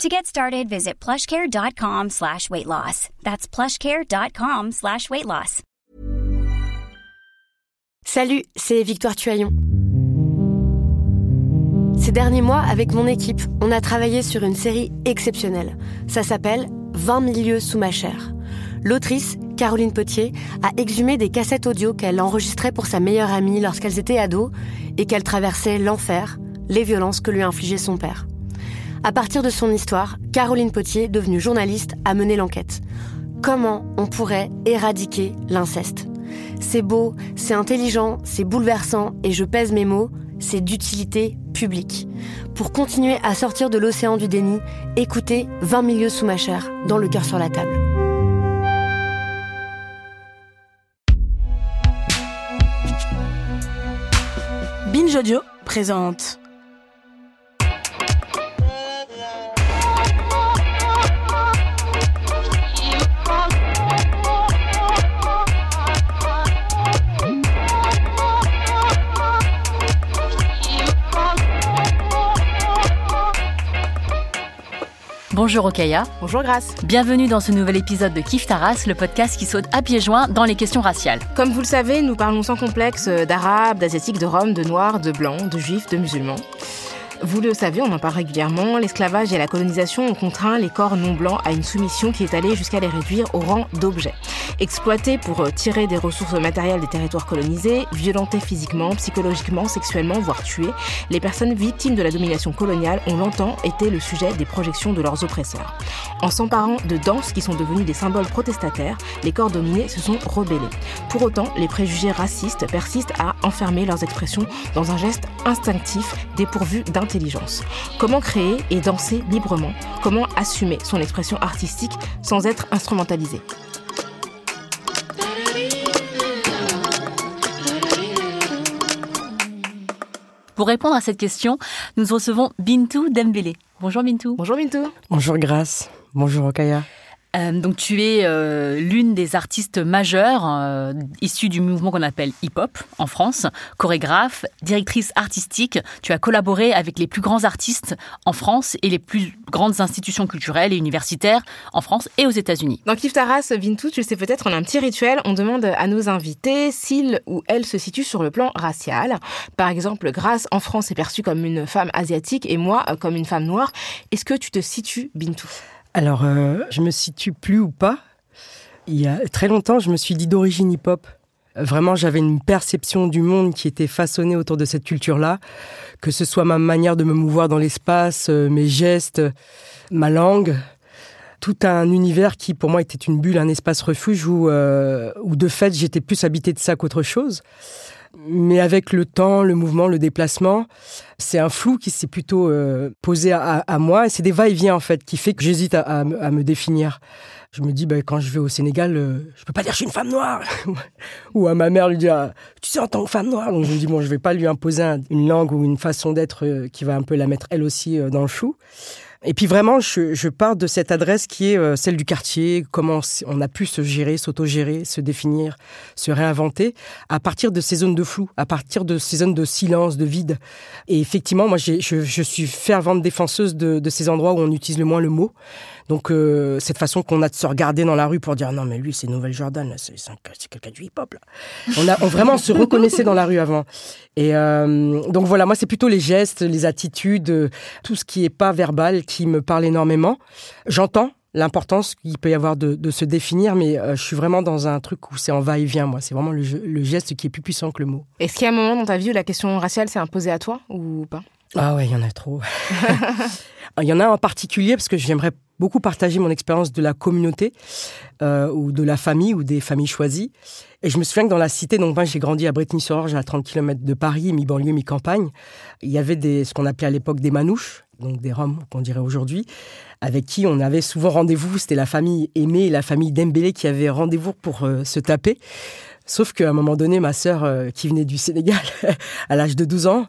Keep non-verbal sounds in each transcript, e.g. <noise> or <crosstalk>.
To get started, visit plushcare.com slash weight loss. That's plushcare.com slash weight loss. Salut, c'est Victoire Tuaillon. Ces derniers mois, avec mon équipe, on a travaillé sur une série exceptionnelle. Ça s'appelle 20 milieux sous ma chair. L'autrice, Caroline Potier, a exhumé des cassettes audio qu'elle enregistrait pour sa meilleure amie lorsqu'elles étaient ados et qu'elle traversait l'enfer, les violences que lui infligeait son père. À partir de son histoire, Caroline Potier, devenue journaliste, a mené l'enquête. Comment on pourrait éradiquer l'inceste? C'est beau, c'est intelligent, c'est bouleversant et je pèse mes mots, c'est d'utilité publique. Pour continuer à sortir de l'océan du déni, écoutez 20 milieux sous ma chair, dans le cœur sur la table. Binge Audio présente. Bonjour Okaya. Bonjour Grace. Bienvenue dans ce nouvel épisode de Kif Taras, le podcast qui saute à pieds joints dans les questions raciales. Comme vous le savez, nous parlons sans complexe d'arabes, d'asiatiques, de roms, de noirs, de blancs, de juifs, de musulmans. Vous le savez, on en parle régulièrement, l'esclavage et la colonisation ont contraint les corps non blancs à une soumission qui est allée jusqu'à les réduire au rang d'objets. Exploités pour euh, tirer des ressources matérielles des territoires colonisés, violentés physiquement, psychologiquement, sexuellement, voire tués, les personnes victimes de la domination coloniale ont longtemps été le sujet des projections de leurs oppresseurs. En s'emparant de danses qui sont devenues des symboles protestataires, les corps dominés se sont rebellés. Pour autant, les préjugés racistes persistent à enfermer leurs expressions dans un geste instinctif dépourvu Comment créer et danser librement? Comment assumer son expression artistique sans être instrumentalisé? Pour répondre à cette question, nous recevons Bintou Dembélé. Bonjour Bintou. Bonjour Bintou. Bonjour Grace. Bonjour Okaya. Euh, donc tu es euh, l'une des artistes majeures euh, issues du mouvement qu'on appelle hip-hop en France, chorégraphe, directrice artistique. Tu as collaboré avec les plus grands artistes en France et les plus grandes institutions culturelles et universitaires en France et aux États-Unis. Dans Kif Taras, Bintou, tu le sais peut-être, on a un petit rituel. On demande à nos invités s'ils ou elles se situent sur le plan racial. Par exemple, Grace en France est perçue comme une femme asiatique et moi comme une femme noire. Est-ce que tu te situes, Bintou alors, euh, je me situe plus ou pas. Il y a très longtemps, je me suis dit d'origine hip-hop. Vraiment, j'avais une perception du monde qui était façonnée autour de cette culture-là, que ce soit ma manière de me mouvoir dans l'espace, euh, mes gestes, ma langue, tout un univers qui pour moi était une bulle, un espace refuge où, euh, où de fait j'étais plus habité de ça qu'autre chose. Mais avec le temps, le mouvement, le déplacement, c'est un flou qui s'est plutôt euh, posé à, moi. Et c'est des va-et-vient, en fait, qui fait que j'hésite à, me définir. Je me dis, bah, quand je vais au Sénégal, euh, je peux pas dire je suis une femme noire. <laughs> ou à ma mère lui dire, tu sais, en tant que femme noire. Donc je me dis, bon, je vais pas lui imposer une langue ou une façon d'être euh, qui va un peu la mettre elle aussi dans le flou. Et puis vraiment, je, je pars de cette adresse qui est euh, celle du quartier, comment on a pu se gérer, s'autogérer, se définir, se réinventer à partir de ces zones de flou, à partir de ces zones de silence, de vide. Et effectivement, moi, je, je, suis fervente défenseuse de, de, ces endroits où on utilise le moins le mot. Donc euh, cette façon qu'on a de se regarder dans la rue pour dire non mais lui c'est Nouvelle Jordan, c'est quelqu'un du hip-hop là. On a on vraiment se reconnaissait dans la rue avant. Et euh, donc voilà, moi c'est plutôt les gestes, les attitudes, euh, tout ce qui est pas verbal qui me parle énormément. J'entends l'importance qu'il peut y avoir de, de, se définir, mais je suis vraiment dans un truc où c'est en va-et-vient, moi. C'est vraiment le, le, geste qui est plus puissant que le mot. Est-ce qu'il y a un moment dans ta vie où la question raciale s'est imposée à toi ou pas? Ah ouais, il y en a trop. <laughs> il y en a en particulier parce que j'aimerais beaucoup partagé mon expérience de la communauté euh, ou de la famille ou des familles choisies. Et je me souviens que dans la cité, donc moi j'ai grandi à Bretigny-sur-Orge, à 30 km de Paris, mi-banlieue, mi-campagne. Il y avait des, ce qu'on appelait à l'époque des manouches, donc des Roms qu'on dirait aujourd'hui, avec qui on avait souvent rendez-vous. C'était la famille Aimée et la famille Dembélé qui avaient rendez-vous pour euh, se taper. Sauf qu'à un moment donné, ma sœur, euh, qui venait du Sénégal <laughs> à l'âge de 12 ans,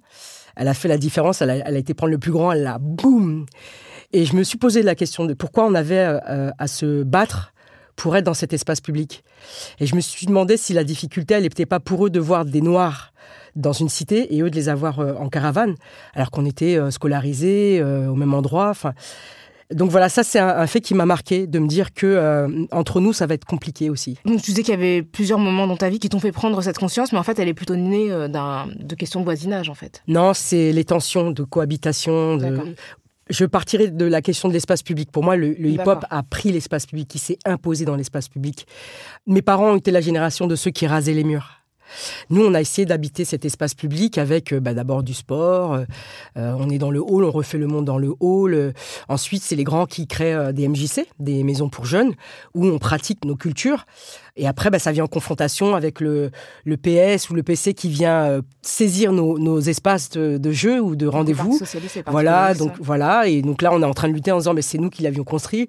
elle a fait la différence, elle a, été prendre le plus grand, elle a boum Et je me suis posé la question de pourquoi on avait euh, à se battre pour être dans cet espace public. Et je me suis demandé si la difficulté, elle n'était pas pour eux de voir des Noirs dans une cité et eux de les avoir euh, en caravane, alors qu'on était euh, scolarisés euh, au même endroit. Enfin, donc voilà, ça c'est un, fait qui m'a marqué de me dire que entre nous ça va être compliqué aussi. Donc tu disais qu'il y avait plusieurs moments dans ta vie qui t'ont fait prendre cette conscience, mais en fait elle est plutôt née de questions de voisinage en fait. Non, c'est les tensions de cohabitation. De... Je partirai de la question de l'espace public. Pour moi, le, le hip-hop a pris l'espace public, il s'est imposé dans l'espace public. Mes parents ont été la génération de ceux qui rasaient les murs. Nous, on a essayé d'habiter cet espace public avec euh, bah, d'abord du sport. Euh, euh, on est dans le hall, on refait le monde dans le hall. ensuite, c'est les grands qui créent des MJC, des maisons pour jeunes, où on pratique nos cultures. Et après, bah, ça vient en confrontation avec le, le PS ou le PC qui vient euh, saisir nos, nos, espaces de, jeu ou de rendez-vous. Voilà, donc voilà. Et donc là, on est en train de lutter en disant, mais c'est nous qui l'avions construit.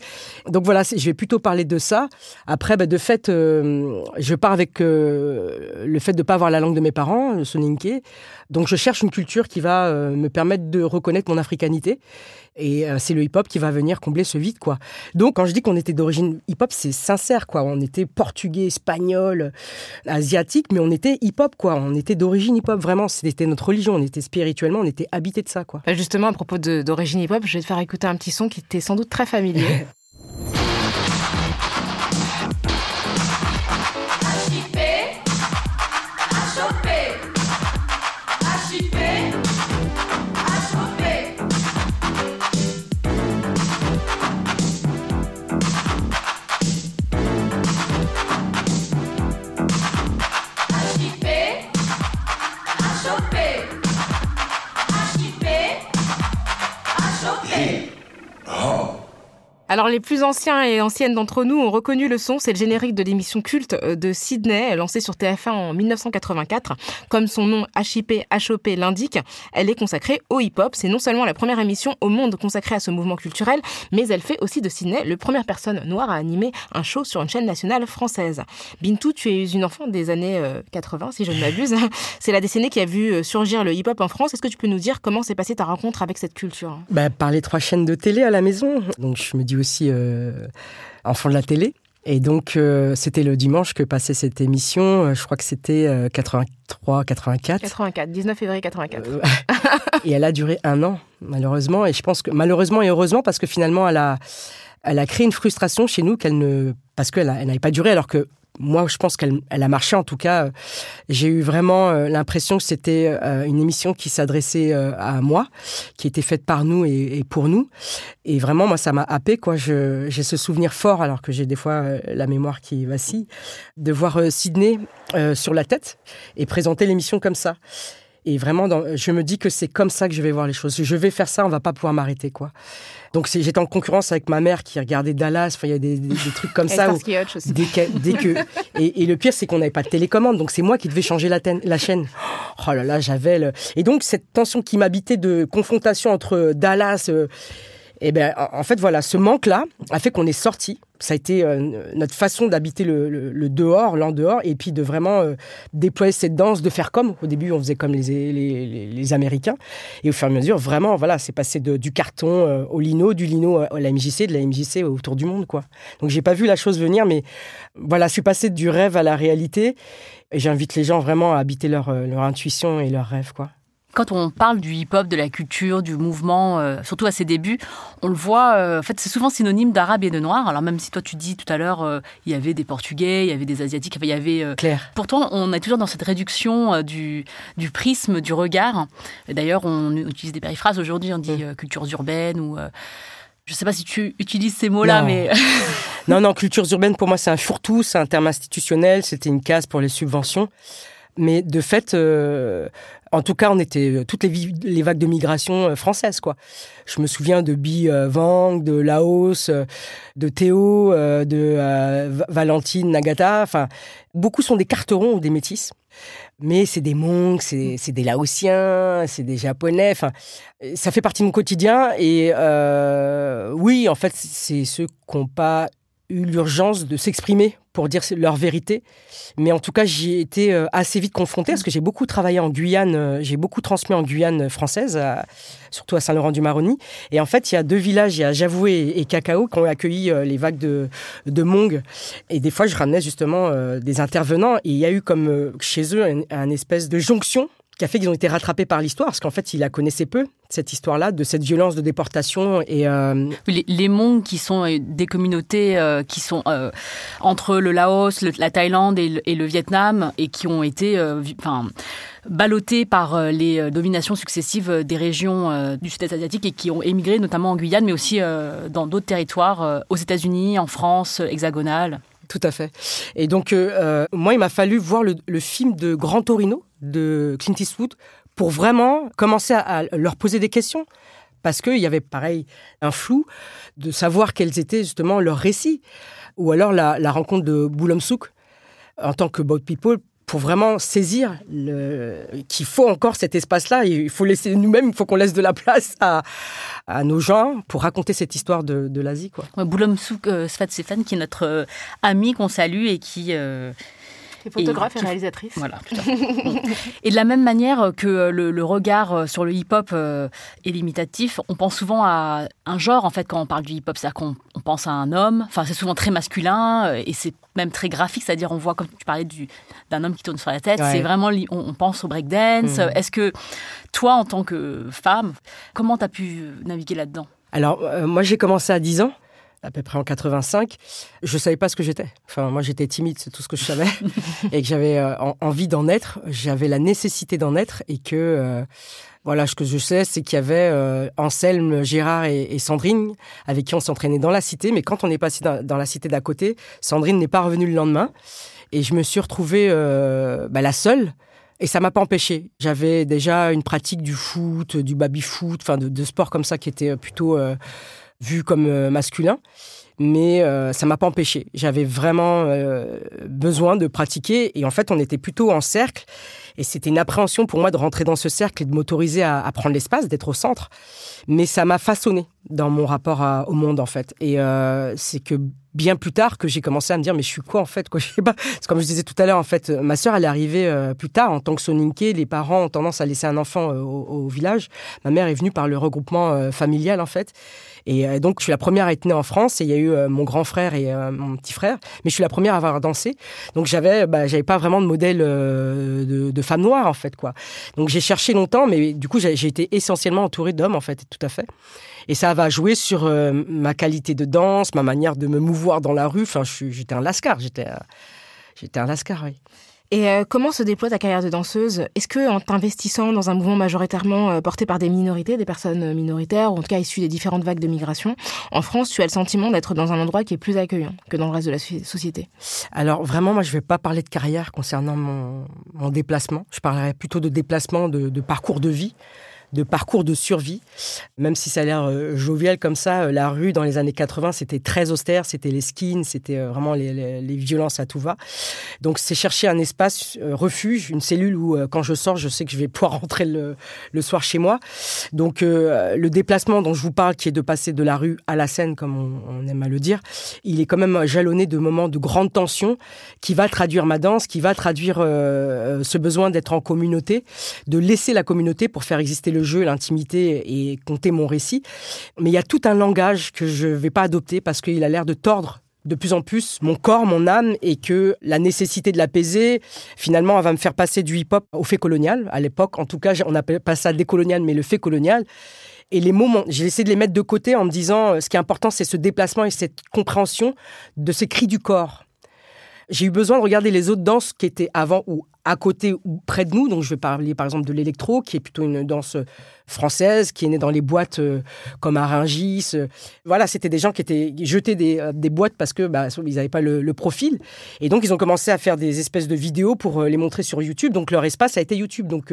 Donc voilà, je vais plutôt parler de ça. Après, bah, de fait, euh, je pars avec euh, le fait de ne pas avoir la langue de mes parents, le soninké. Donc je cherche une culture qui va me permettre de reconnaître mon africanité. Et euh, c'est le hip-hop qui va venir combler ce vide, quoi. Donc, quand je dis qu'on était d'origine hip-hop, c'est sincère, quoi. On était portugais, espagnol, asiatique, mais on était hip-hop, quoi. On était d'origine hip-hop, vraiment. C'était notre religion. On était spirituellement, on était habité de ça, quoi. Bah, justement, à propos d'origine hip-hop, je vais te faire écouter un petit son qui t'est sans doute très familier. <laughs> Alors les plus anciens et anciennes d'entre nous ont reconnu le son, c'est le générique de l'émission culte euh, de Sydney, lancée sur TF1 en 1984. Comme son nom HIP HOP l'indique, elle est consacrée au hip-hop. C'est non seulement la première émission au monde consacrée à ce mouvement culturel, mais elle fait aussi de Sydney le première personne noire à animer un show sur une chaîne nationale française. Bintou, tu es une enfant des années 80, euh, si je ne m'abuse. <laughs> C'est la décennie qui a vu euh, surgir le hip-hop en France. Est-ce que tu peux nous dire comment s'est passée ta rencontre avec cette culture? Bah, Par les trois chaînes de télé à la maison. Donc je me dis euh, enfant de la télé. Et donc, euh, c'était le dimanche que passait cette émission. Euh, je crois que c'était 83, 84. 84, 19 février 84. <laughs> et elle a duré un an, malheureusement. Et je pense que, malheureusement et heureusement, parce que finalement, elle a, elle a créé une frustration chez nous qu'elle ne, parce qu'elle n'avait pas duré, alors que moi, je pense qu'elle elle a marché. En tout cas, j'ai eu vraiment euh, l'impression que c'était euh, une émission qui s'adressait euh, à moi, qui était faite par nous et, pour nous. Et vraiment, moi, ça m'a happé. Quoi, j'ai ce souvenir fort, alors que j'ai des fois la mémoire qui vacille, de voir Sydney sur la tête et présenter l'émission comme ça. Et vraiment, je me dis que c'est comme ça que je vais voir les choses. Je vais faire ça, on va pas pouvoir m'arrêter, quoi. Donc j'étais en concurrence avec ma mère qui regardait Dallas. Enfin, il y a des, trucs comme ça. Où, dès, que, dès que et, le pire, c'est qu'on n'avait pas de télécommande, donc c'est moi qui devais changer la, la chaîne. Oh là là, j'avais le... Et donc cette tension qui m'habitait de confrontation entre Dallas. Euh, et ben, en fait, voilà, ce manque-là a fait qu'on est sorti. Ça a été euh, notre façon d'habiter le, dehors, l'en dehors, et puis de vraiment euh, déployer cette danse, de faire comme. Au début, on faisait comme les, Américains. Et au fur et à mesure, vraiment, voilà, c'est passé du carton euh, au lino, du lino à la MJC, de la MJC autour du monde, quoi. Donc, j'ai pas vu la chose venir, mais voilà, je suis passé du rêve à la réalité. Et j'invite les gens vraiment à habiter leur, leur intuition et leurs rêves, quoi quand on parle du hip-hop, de la culture, du mouvement, euh, surtout à ses débuts, on le voit, euh, en fait, c'est souvent synonyme d'arabe et de noir. Alors même si toi tu dis tout à l'heure, euh, il y avait des Portugais, il y avait des Asiatiques, il y avait... Claire. Pourtant, on est toujours dans cette réduction du, du prisme, du regard. D'ailleurs, on utilise des périphrases aujourd'hui, on dit mm. cultures urbaines ou... je ne sais pas si tu utilises ces mots-là, mais... <laughs> <laughs> non, non, cultures urbaines, pour moi, c'est un fourre-tout, c'est un terme institutionnel, c'était une case pour les subventions. Mais de fait, euh, en tout cas, on était toutes les, les vagues de migration euh, françaises, quoi. Je me souviens de Bi Wang, de Laos, de Théo, de Valentine Nagata. Enfin, beaucoup sont des carterons ou des métis. Mais c'est des Monks, c'est des Laotiens, c'est des Japonais. Enfin, ça fait partie de mon quotidien. Et oui, en fait, c'est ceux qui n'ont pas eu l'urgence de s'exprimer pour dire leur vérité. Mais en tout cas, j'y ai été euh, assez vite confrontée parce que j'ai beaucoup travaillé en Guyane, euh, j'ai beaucoup transmis en Guyane française, surtout à Saint-Laurent-du-Maroni. Et en fait, il y a deux villages, il y a Javoué et, Cacao, qui ont accueilli euh, les vagues de, de Mong. Et des fois, je ramenais justement des intervenants. Et il y a eu comme chez eux un espèce de jonction qui a fait qu'ils ont été rattrapés par l'histoire, parce qu'en fait, ils la connaissaient peu, cette histoire-là, de cette violence de déportation. Et euh, les, les qui sont euh, des communautés euh, qui sont entre le Laos, la Thaïlande et le, Vietnam, et qui ont été enfin, ballottées par les dominations successives des régions du sud-est asiatique et qui ont émigré notamment en Guyane, mais aussi dans d'autres territoires, aux États-Unis, en France, hexagonale. Tout à fait. Et donc, moi, il m'a fallu voir le, film de Grand Torino, de Clint Eastwood pour vraiment commencer à, leur poser des questions. Parce qu'il y avait pareil un flou de savoir quels étaient justement leurs récits. Ou alors la, rencontre de Boulam Souk en tant que Boat People pour vraiment saisir qu'il faut encore cet espace-là. Il faut laisser nous-mêmes, il faut qu'on laisse de la place à, nos gens pour raconter cette histoire de, l'Asie. Quoi. Ouais, Souk euh, qui est notre euh, ami qu'on salue et qui, euh, photographe et, réalisatrice. Voilà. et de la même manière que le, regard euh, sur le hip-hop euh, est limitatif, on pense souvent à un genre en fait quand on parle du hip-hop, c'est-à-dire qu'on pense à un homme. Enfin, c'est souvent très masculin euh, et c'est même très graphique, c'est-à-dire on voit comme tu parlais d'un homme qui tourne sur la tête. C'est vraiment on, pense au breakdance. Mmh. Est-ce que toi, en tant que femme, comment tu as pu naviguer là-dedans? Alors, moi, j'ai commencé à 10 ans à peu près en 85, je savais pas ce que j'étais. Enfin, moi, j'étais timide, c'est tout ce que je savais, <laughs> et que j'avais euh, envie d'en être. J'avais la nécessité d'en être, et que euh, voilà, ce que je sais, c'est qu'il y avait euh, Anselme, Gérard et, Sandrine avec qui on s'entraînait dans la cité. Mais quand on est passé dans, la cité d'à côté, Sandrine n'est pas revenue le lendemain, et je me suis retrouvée bah, la seule. Et ça m'a pas empêché. J'avais déjà une pratique du foot, du baby-foot, enfin de, de sport comme ça qui était plutôt vu comme euh, masculin. Mais euh, ça m'a pas empêché. J'avais vraiment euh, besoin de pratiquer. Et en fait, on était plutôt en cercle. Et c'était une appréhension pour moi de rentrer dans ce cercle et de m'autoriser à, prendre l'espace, d'être au centre. Mais ça m'a façonné dans mon rapport au monde, en fait. Et c'est que bien plus tard que j'ai commencé à me dire mais je suis quoi en fait c'est comme je disais tout à l'heure en fait ma sœur elle est arrivée plus tard en tant que soninké les parents ont tendance à laisser un enfant au, village ma mère est venue par le regroupement familial en fait et euh, donc, je suis la première à être née en France. Et il y a eu euh, mon grand frère et euh, mon petit frère. Mais je suis la première à avoir dansé. Donc, j'avais, bah, j'avais pas vraiment de modèle de, femme noire, en fait, quoi. Donc, j'ai cherché longtemps, mais du coup, j'ai été essentiellement entourée d'hommes, en fait, tout à fait. Et ça va jouer sur ma qualité de danse, ma manière de me mouvoir dans la rue. Enfin, j'étais un lascar. J'étais, j'étais un lascar, oui. Et euh, comment se déploie ta carrière de danseuse? Est-ce que en t'investissant dans un mouvement majoritairement euh, porté par des minorités, des personnes minoritaires, ou en tout cas issues des différentes vagues de migration, en France, tu as le sentiment d'être dans un endroit qui est plus accueillant que dans le reste de la société? Alors vraiment, moi, je ne vais pas parler de carrière concernant mon, déplacement. Je parlerai plutôt de déplacement, de parcours de vie de parcours de survie. Même si ça a l'air euh, jovial comme ça, euh, la rue dans les années 80, c'était très austère, c'était les skins, c'était euh, vraiment les, violences à tout va. Donc c'est chercher un espace refuge, une cellule où quand je sors, je sais que je vais pouvoir <laughs> rentrer le, soir chez moi. Donc le déplacement dont je vous parle, qui est de passer de la rue à la scène, comme on, aime à le dire, il est quand même jalonné de moments de grande tension qui va traduire ma danse, qui va traduire ce besoin d'être en communauté, de laisser la communauté pour faire exister le jeu, l'intimité et compter mon récit. Mais il y a tout un langage que je ne vais pas adopter parce qu'il a l'air de tordre de plus en plus mon corps, mon âme, et que la nécessité de l'apaiser, finalement, elle va me faire passer du hip-hop au fait colonial. À l'époque, en tout cas, on n'appelle pas ça décolonial, mais le fait colonial. Et les mots, j'ai essayé de les mettre de côté en me disant, euh, ce qui est important, c'est ce déplacement et cette compréhension de ces cris du corps. J'ai eu besoin de regarder les autres danses qui étaient avant ou à côté ou près de nous. Donc, je vais parler par exemple de l'électro, qui est plutôt une danse française, qui est née dans les boîtes euh, comme à Rungis. Voilà, c'était des gens qui étaient jetés des, euh, boîtes parce que bah, ils n'avaient pas le, profil. Et donc, ils ont commencé à faire des espèces de vidéos pour euh, les montrer sur YouTube. Donc, leur espace a été YouTube. Donc,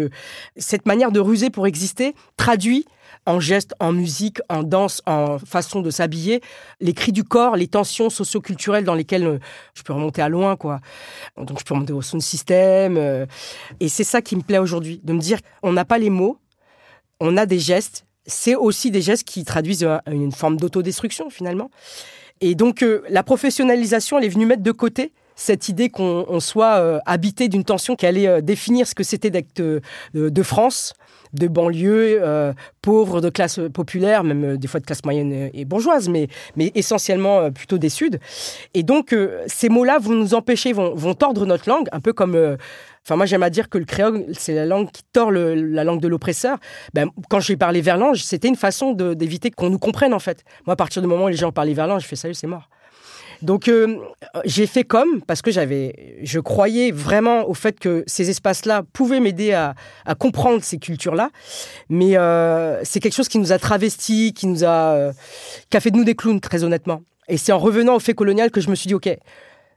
cette manière de ruser pour exister traduit en gestes, en musique, en danse, en façon de s'habiller, les cris du corps, les tensions socioculturelles dans lesquelles je peux remonter à loin, quoi. Donc je peux remonter au sound system. et c'est ça qui me plaît aujourd'hui, de me dire, on n'a pas les mots, on a des gestes. C'est aussi des gestes qui traduisent une forme d'autodestruction finalement. Et donc euh, la professionnalisation, elle est venue mettre de côté cette idée qu'on soit euh, habité d'une tension qui allait euh, définir ce que c'était d'être de France, de banlieue, pauvres, de classe populaire, même des fois de classe moyenne et bourgeoise, mais, mais essentiellement plutôt des Suds. Et donc ces mots-là vont nous empêcher, vont, vont tordre notre langue, un peu comme Enfin, moi, j'aime à dire que le créole, c'est la langue qui tord la langue de l'oppresseur. Ben, quand j'ai parlé verlange, c'était une façon d'éviter qu'on nous comprenne, en fait. Moi, à partir du moment où les gens parlaient verlange, je fais salut, c'est mort. Donc, euh, j'ai fait comme, parce que j'avais, je croyais vraiment au fait que ces espaces-là pouvaient m'aider à, comprendre ces cultures-là. Mais euh, c'est quelque chose qui nous a travestis, qui nous a, euh, qui a fait de nous des clowns, très honnêtement. Et c'est en revenant au fait colonial que je me suis dit, OK,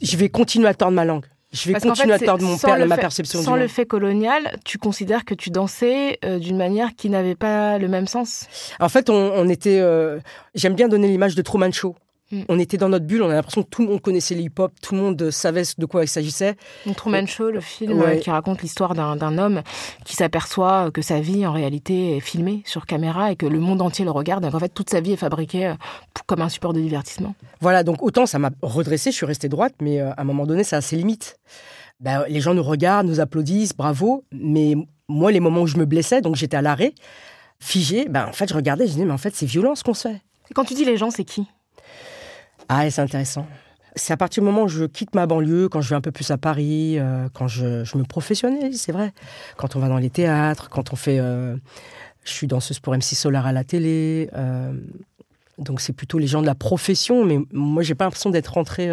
je vais continuer à tordre ma langue. Je vais continuer à tordre mon père, ma perception Sans le fait colonial, tu considères que tu dansais euh, d'une manière qui n'avait pas le même sens? En fait, on, était. Euh, j'aime bien donner l'image de Truman Show. Mm. On était dans notre bulle, on a l'impression que tout le monde connaissait le hip-hop, tout le monde savait de quoi il s'agissait. Truman Show, le film euh, qui raconte l'histoire d'un homme qui s'aperçoit que sa vie en réalité est filmée sur caméra et que le monde entier le regarde. Donc en fait, toute sa vie est fabriquée euh, comme un support de divertissement. Voilà, donc autant ça m'a redressé, je suis restée droite, mais euh, à un moment donné, ça a ses limites. Ben, les gens nous regardent, nous applaudissent, bravo, mais moi, les moments où je me blessais, donc j'étais à l'arrêt, figé, ben, en fait, je regardais, je disais, mais en fait, c'est violent ce qu'on se fait. quand tu dis les gens, c'est qui? Ah, c'est intéressant. C'est à partir du moment où je quitte ma banlieue, quand je vais un peu plus à Paris, euh, quand je, me professionnalise, c'est vrai. Quand on va dans les théâtres, quand on fait... Euh, je suis danseuse pour MC Solar à la télé. Euh, donc c'est plutôt les gens de la profession, mais moi j'ai pas l'impression d'être rentré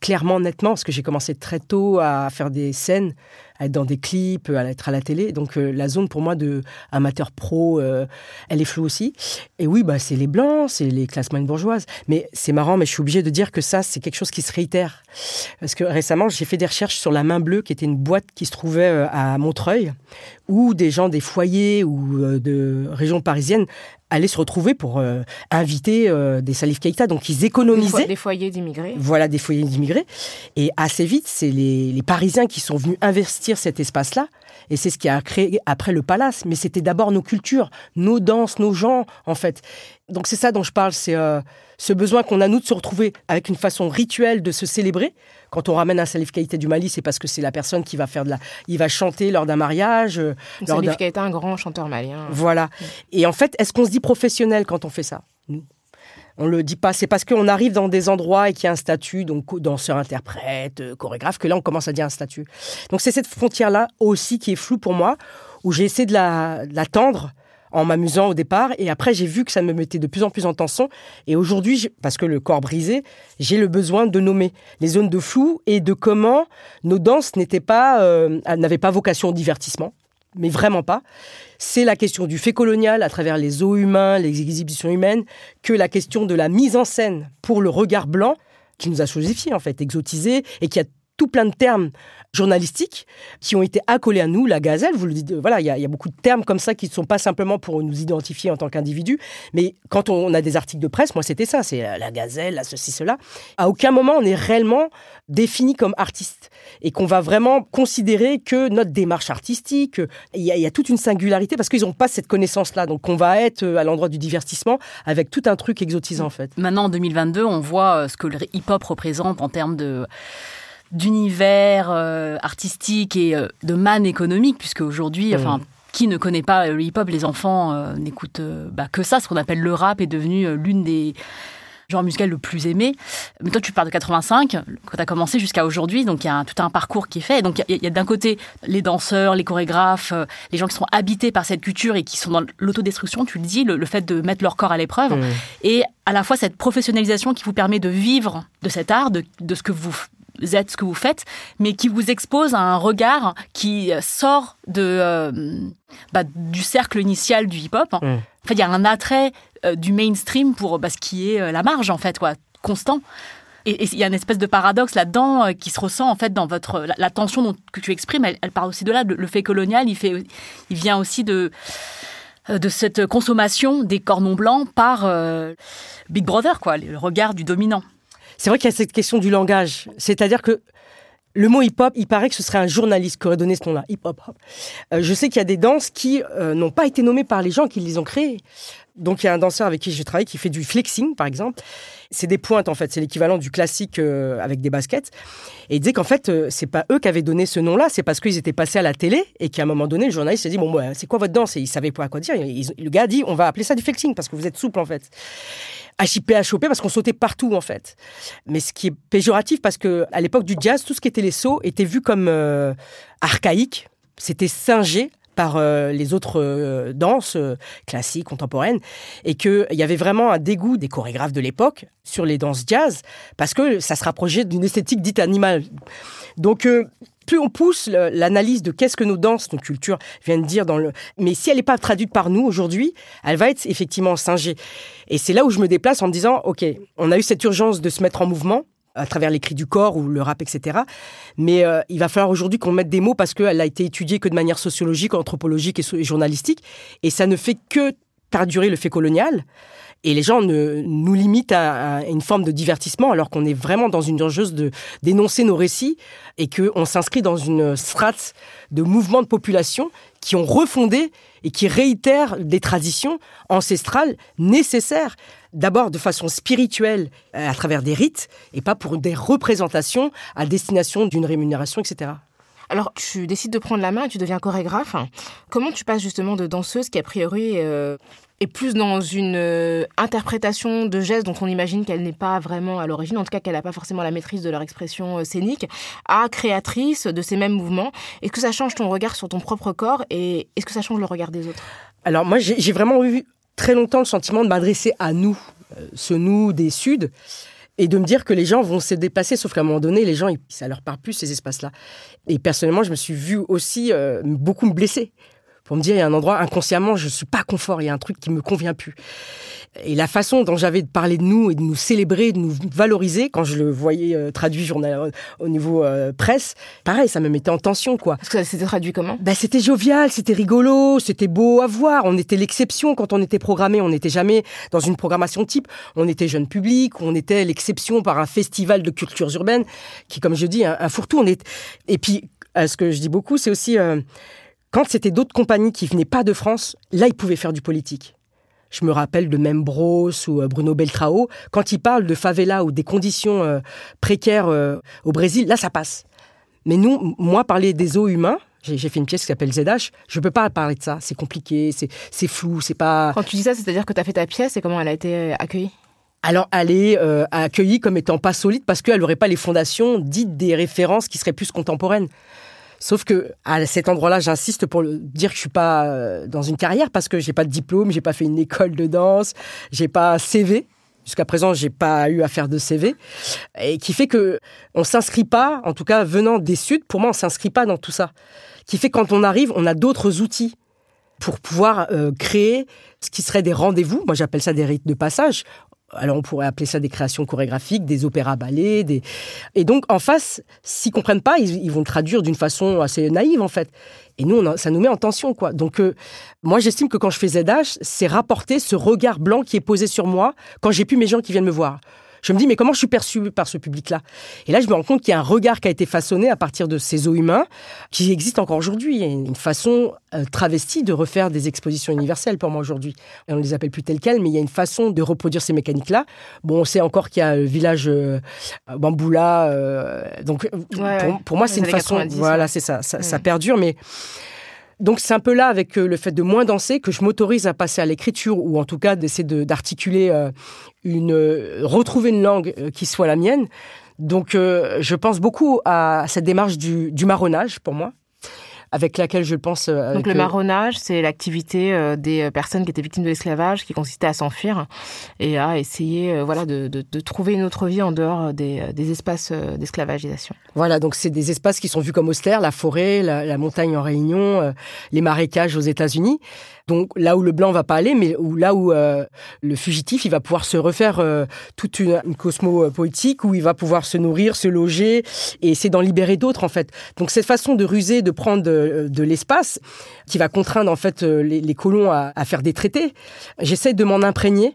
clairement, nettement, parce que j'ai commencé très tôt à faire des scènes à être dans des clips, à être à la télé. Donc euh, la zone pour moi de amateur pro, euh, elle est floue aussi. Et oui, bah c'est les blancs, c'est les classes moyennes bourgeoises. Mais c'est marrant, mais je suis obligée de dire que ça c'est quelque chose qui se réitère. Parce que récemment j'ai fait des recherches sur la Main Bleue, qui était une boîte qui se trouvait euh, à Montreuil, où des gens des foyers ou de régions parisiennes allaient se retrouver pour inviter des Salif Keïta. Donc ils économisaient. Des, foyers d'immigrés. Voilà, des foyers d'immigrés. Et assez vite, c'est les, les Parisiens qui sont venus investir cet espace-là. Et c'est ce qui a créé après le palace. Mais c'était d'abord nos cultures, nos danses, nos gens, en fait. Donc c'est ça dont je parle, c'est euh, ce besoin qu'on a, nous, de se retrouver avec une façon rituelle de se célébrer. Quand on ramène un Salif Keïta du Mali, c'est parce que c'est la personne qui va faire de la... Il va chanter lors d'un mariage. Euh, Salif Keïta, un grand chanteur malien. Voilà. Et en fait, est-ce qu'on se dit professionnel quand on fait ça? On le dit pas. C'est parce qu'on arrive dans des endroits et qu'il y a un statut, donc danseur, interprète, euh, chorégraphe, que là on commence à dire un statut. Donc c'est cette frontière-là aussi qui est floue pour moi, où j'ai essayé de la, tendre en m'amusant au départ, et après j'ai vu que ça me mettait de plus en plus en tension. Et aujourd'hui, parce que le corps brisé, j'ai le besoin de nommer les zones de flou et de comment nos danses n'étaient pas, euh, n'avaient pas vocation au divertissement mais vraiment pas. C'est la question du fait colonial à travers les eaux humains, les exhibitions humaines, que la question de la mise en scène pour le regard blanc qui nous a chosifié en fait, exotisé et qui a tout plein de termes journalistiques qui ont été accolés à nous, la gazelle, vous le dites, voilà, il y, a beaucoup de termes comme ça qui ne sont pas simplement pour nous identifier en tant qu'individu, mais quand on a des articles de presse, moi c'était ça, c'est la gazelle, la ceci, cela. À aucun moment on est réellement défini comme artiste et qu'on va vraiment considérer que notre démarche artistique, il y, a toute une singularité parce qu'ils n'ont pas cette connaissance-là, donc on va être à l'endroit du divertissement avec tout un truc exotisant en fait. Maintenant en 2022, on voit ce que le hip-hop représente en termes de d'univers euh, artistique et euh, de manne économique, puisque aujourd'hui, enfin, qui ne connaît pas le hip-hop, les enfants euh, n'écoutent bah, que ça. Ce qu'on appelle le rap est devenu l'une des genres musicaux le plus aimé. Mais toi, tu parles de 85, quand tu as commencé jusqu'à aujourd'hui, donc il y a tout un parcours qui est fait. Donc il y a, d'un côté les danseurs, les chorégraphes, les gens qui sont habités par cette culture et qui sont dans l'autodestruction, tu le dis, le, fait de mettre leur corps à l'épreuve. Et à la fois cette professionnalisation qui vous permet de vivre de cet art, de, de ce que vous êtes, ce que vous faites, mais qui vous expose à un regard qui sort de bah, du cercle initial du hip-hop. Hein. Mm. Fait, il y a un attrait du mainstream pour bah, ce qui est la marge, en fait, quoi, constant. Et il y a une espèce de paradoxe là-dedans euh, qui se ressent en fait dans votre la, tension que tu exprimes. Elle, elle, part aussi de là. Le, fait colonial, il fait, il vient aussi de euh, de cette consommation des cornons blancs par euh, Big Brother, quoi, le regard du dominant. C'est vrai qu'il y a cette question du langage. C'est-à-dire que le mot hip-hop, il paraît que ce serait un journaliste qui aurait donné ce nom-là, hip-hop. je sais qu'il y a des danses qui n'ont pas été nommées par les gens qui les ont créées. Donc il y a un danseur avec qui je travaille qui fait du flexing, par exemple. C'est des pointes en fait, c'est l'équivalent du classique euh, avec des baskets. Et il disait qu'en fait, euh, c'est pas eux qui avaient donné ce nom-là, c'est parce qu'ils étaient passés à la télé et qu'à un moment donné, le journaliste s'est dit bon, c'est quoi votre danse? Et il savait pas quoi dire. le gars a dit on va appeler ça du flexing parce que vous êtes souple en fait. HIP, HOP parce qu'on sautait partout en fait. Mais ce qui est péjoratif parce que à l'époque du jazz, tout ce qui était les sauts était vu comme euh, archaïque. C'était singé par euh, les autres euh, danses euh, classiques, contemporaines, et qu'il y avait vraiment un dégoût des chorégraphes de l'époque sur les danses jazz, parce que ça se rapprochait d'une esthétique dite animale. Donc, plus on pousse l'analyse de qu'est-ce que nos danses, nos cultures viennent dire dans le... Mais si elle n'est pas traduite par nous aujourd'hui, elle va être effectivement singée. Et c'est là où je me déplace en me disant, OK, on a eu cette urgence de se mettre en mouvement, à travers les cris du corps ou le rap, etc. Mais euh, il va falloir aujourd'hui qu'on mette des mots parce qu'elle a été étudiée que de manière sociologique, anthropologique et, journalistique. Et ça ne fait que perdurer le fait colonial. Et les gens ne, nous limitent à, une forme de divertissement alors qu'on est vraiment dans une urgence de dénoncer nos récits et qu'on s'inscrit dans une strate de mouvements de population qui ont refondé et qui réitèrent des traditions ancestrales nécessaires d'abord de façon spirituelle euh, à travers des rites et pas pour des représentations à destination d'une rémunération, etc. Alors, tu décides de prendre la main et tu deviens chorégraphe. Comment tu passes justement de danseuse qui, a priori, euh, est plus dans une euh, interprétation de gestes dont on imagine qu'elle n'est pas vraiment à l'origine, en tout cas qu'elle n'a pas forcément la maîtrise de leur expression scénique, à créatrice de ces mêmes mouvements Est-ce que ça change ton regard sur ton propre corps et est-ce que ça change le regard des autres? Alors, moi, j'ai vraiment eu très longtemps le sentiment de m'adresser à nous, euh, ce nous des Suds, et de me dire que les gens vont se dépasser, sauf qu'à un moment donné, les gens, ça leur parle plus ces espaces-là. Et personnellement, je me suis vu aussi euh, beaucoup me blesser pour me dire, il y a un endroit inconsciemment, je suis pas confort, il y a un truc qui me convient plus. Et la façon dont j'avais de parler de nous et de nous célébrer, de nous valoriser, quand je le voyais euh, traduit journal, au niveau euh, presse, pareil, ça me mettait en tension, quoi. Parce que ça s'était traduit comment? Ben, C'était jovial, c'était rigolo, c'était beau à voir. On était l'exception quand on était programmé. On n'était jamais dans une programmation type. On était jeune public, on était l'exception par un festival de cultures urbaines qui, comme je dis, un, un fourre-tout. Est... Et puis, euh, ce que je dis beaucoup, c'est aussi quand c'était d'autres compagnies qui venaient pas de France, là, ils pouvaient faire du politique. Je me rappelle de Membros ou euh, Bruno Beltrao. Quand ils parlent de favela ou des conditions euh, précaires euh, au Brésil, là, ça passe. Mais nous, moi, parler des eaux humains, j'ai fait une pièce qui s'appelle ZH, je peux pas parler de ça. C'est compliqué, c'est flou, c'est pas... Quand tu dis ça, c'est-à-dire que tu as fait ta pièce et comment elle a été accueillie? Alors, elle est accueillie comme étant pas solide parce qu'elle n'aurait pas les fondations dites des références qui seraient plus contemporaines. Sauf que à cet endroit-là, j'insiste pour dire que je suis pas euh, dans une carrière parce que j'ai pas de diplôme, j'ai pas fait une école de danse, j'ai pas CV. Jusqu'à présent, j'ai pas eu à faire de CV, et qui fait que on s'inscrit pas, en tout cas venant des Suds, pour moi, on s'inscrit pas dans tout ça. Qui fait que quand on arrive, on a d'autres outils pour pouvoir euh, créer ce qui serait des rendez-vous. Moi, j'appelle ça des rites de passage alors on pourrait appeler ça des créations chorégraphiques, des opéras ballets, des... et donc en face, s'ils comprennent pas, ils, vont le traduire d'une façon assez naïve en fait. Et nous, ça nous met en tension quoi. Donc euh, moi, j'estime que quand je fais ZH, c'est rapporter ce regard blanc qui est posé sur moi quand j'ai plus mes gens qui viennent me voir je me dis, mais comment je suis perçu par ce public-là? Et là, je me rends compte qu'il y a un regard qui a été façonné à partir de ces eaux humains qui existe encore aujourd'hui. Il y a une façon euh, travestie de refaire des expositions universelles pour moi aujourd'hui. On ne les appelle plus telles quelles, mais il y a une façon de reproduire ces mécaniques-là. Bon, on sait encore qu'il y a le village euh, Bamboula. Euh, donc, pour, moi, c'est une façon. Voilà, c'est ça, ça, ça perdure, mais donc c'est un peu là avec euh, le fait de moins danser que je m'autorise à passer à l'écriture ou en tout cas d'essayer d'articuler euh, une euh, retrouver une langue qui soit la mienne. Donc je pense beaucoup à cette démarche du, du marronnage pour moi. Avec laquelle je pense. Euh, Donc le marronnage, c'est l'activité euh, des euh, personnes qui étaient victimes de l'esclavage, qui consistait à s'enfuir et à essayer, voilà, de, de, trouver une autre vie en dehors des, des espaces d'esclavagisation. Voilà, donc c'est des espaces qui sont vus comme austères, la forêt, la, la montagne en Réunion, les marécages aux États-Unis. Donc là où le blanc va pas aller, mais où, là où le fugitif, il va pouvoir se refaire toute une, une cosmopoétique, où il va pouvoir se nourrir, se loger, et c'est d'en libérer d'autres en fait. Donc cette façon de ruser, de prendre de, l'espace, qui va contraindre en fait euh, les, colons à, faire des traités. J'essaie de m'en imprégner.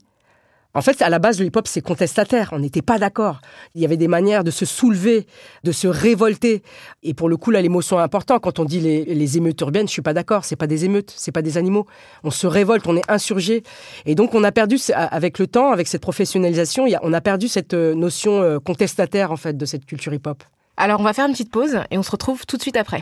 En fait, à la base, le hip-hop, c'est contestataire. On n'était pas d'accord. Il y avait des manières de se soulever, de se révolter. Et pour le coup, là, l'émotion est importante. Quand on dit les, émeutes urbaines, je suis pas d'accord. C'est pas des émeutes, c'est pas des animaux. On se révolte, on est insurgé. Et donc, on a perdu, avec le temps, avec cette professionnalisation, on a perdu cette euh, notion euh, contestataire, en fait, de cette culture hip-hop. Alors, on va faire une petite pause et on se retrouve tout de suite après.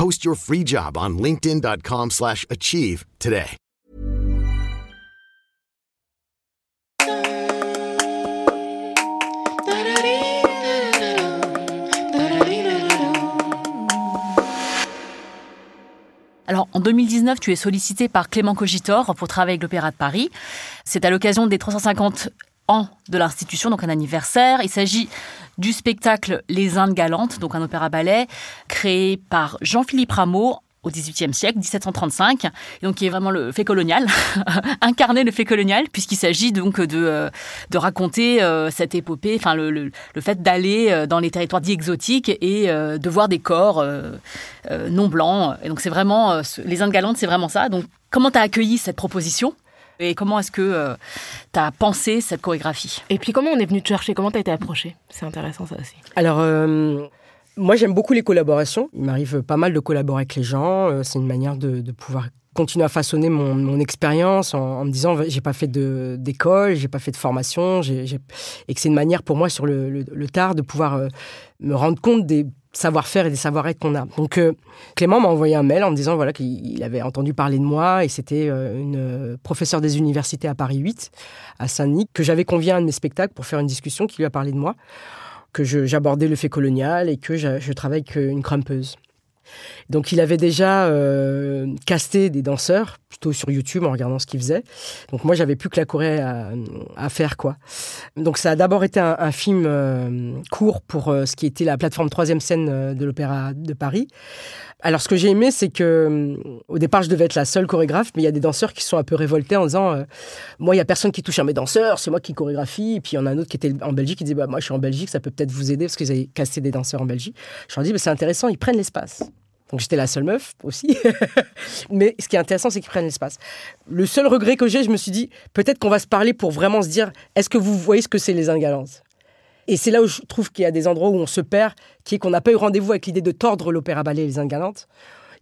Post your free job on linkedin.com/achieve today. Alors, en 2019, tu es sollicité par Clément Cogitor pour travailler avec l'Opéra de Paris. C'est à l'occasion des 350 de l'institution, donc un anniversaire. Il s'agit du spectacle Les Indes galantes, donc un opéra-ballet créé par Jean-Philippe Rameau au XVIIIe siècle, 1735, donc qui est vraiment le fait colonial, <laughs> incarner le fait colonial, puisqu'il s'agit donc de, euh, de raconter euh, cette épopée, enfin le, le, fait d'aller euh, dans les territoires dits exotiques et de voir des corps non blancs. Et donc c'est vraiment, les Indes galantes, c'est vraiment ça. Donc comment tu as accueilli cette proposition? Et comment est-ce que euh, tu as pensé cette chorégraphie? Et puis comment on est venu te chercher? Comment tu as été approché C'est intéressant ça aussi. Alors, euh, moi j'aime beaucoup les collaborations. Il m'arrive pas mal de collaborer avec les gens. Euh, c'est une manière de, pouvoir continuer à façonner mon, expérience en, me disant j'ai pas fait d'école, j'ai pas fait de formation, et que c'est une manière pour moi sur le, tard de pouvoir me rendre compte des savoir-faire et des savoir-être qu'on a. Donc euh, Clément m'a envoyé un mail en me disant voilà qu'il avait entendu parler de moi et c'était euh, une euh, professeure des universités à Paris 8 à Saint-Denis que j'avais convié à un de mes spectacles pour faire une discussion qui lui a parlé de moi que j'abordais le fait colonial et que je, je travaille avec une crampeuse. Donc il avait déjà euh, casté des danseurs, plutôt sur YouTube en regardant ce qu'il faisait. Donc moi j'avais plus que la Corée à, faire quoi. Donc ça a d'abord été un, film euh, court pour euh, ce qui était la plateforme troisième scène de l'Opéra de Paris. Alors ce que j'ai aimé c'est que au départ je devais être la seule chorégraphe, mais il y a des danseurs qui sont un peu révoltés en disant moi il y a personne qui touche à mes danseurs, c'est moi qui chorégraphie. Et puis il y en a un autre qui était en Belgique qui disait bah, moi je suis en Belgique, ça peut peut-être vous aider parce qu'ils avaient casté des danseurs en Belgique. Je leur dis bah, c'est intéressant, ils prennent l'espace. Donc j'étais la seule meuf aussi. <laughs> Mais ce qui est intéressant, c'est qu'ils prennent l'espace. Le seul regret que j'ai, je me suis dit, peut-être qu'on va se parler pour vraiment se dire, est-ce que vous voyez ce que c'est les ingalances Et c'est là où je trouve qu'il y a des endroits où on se perd, qui est qu'on n'a pas eu rendez-vous avec l'idée de tordre l'opéra ballet les ingalantes.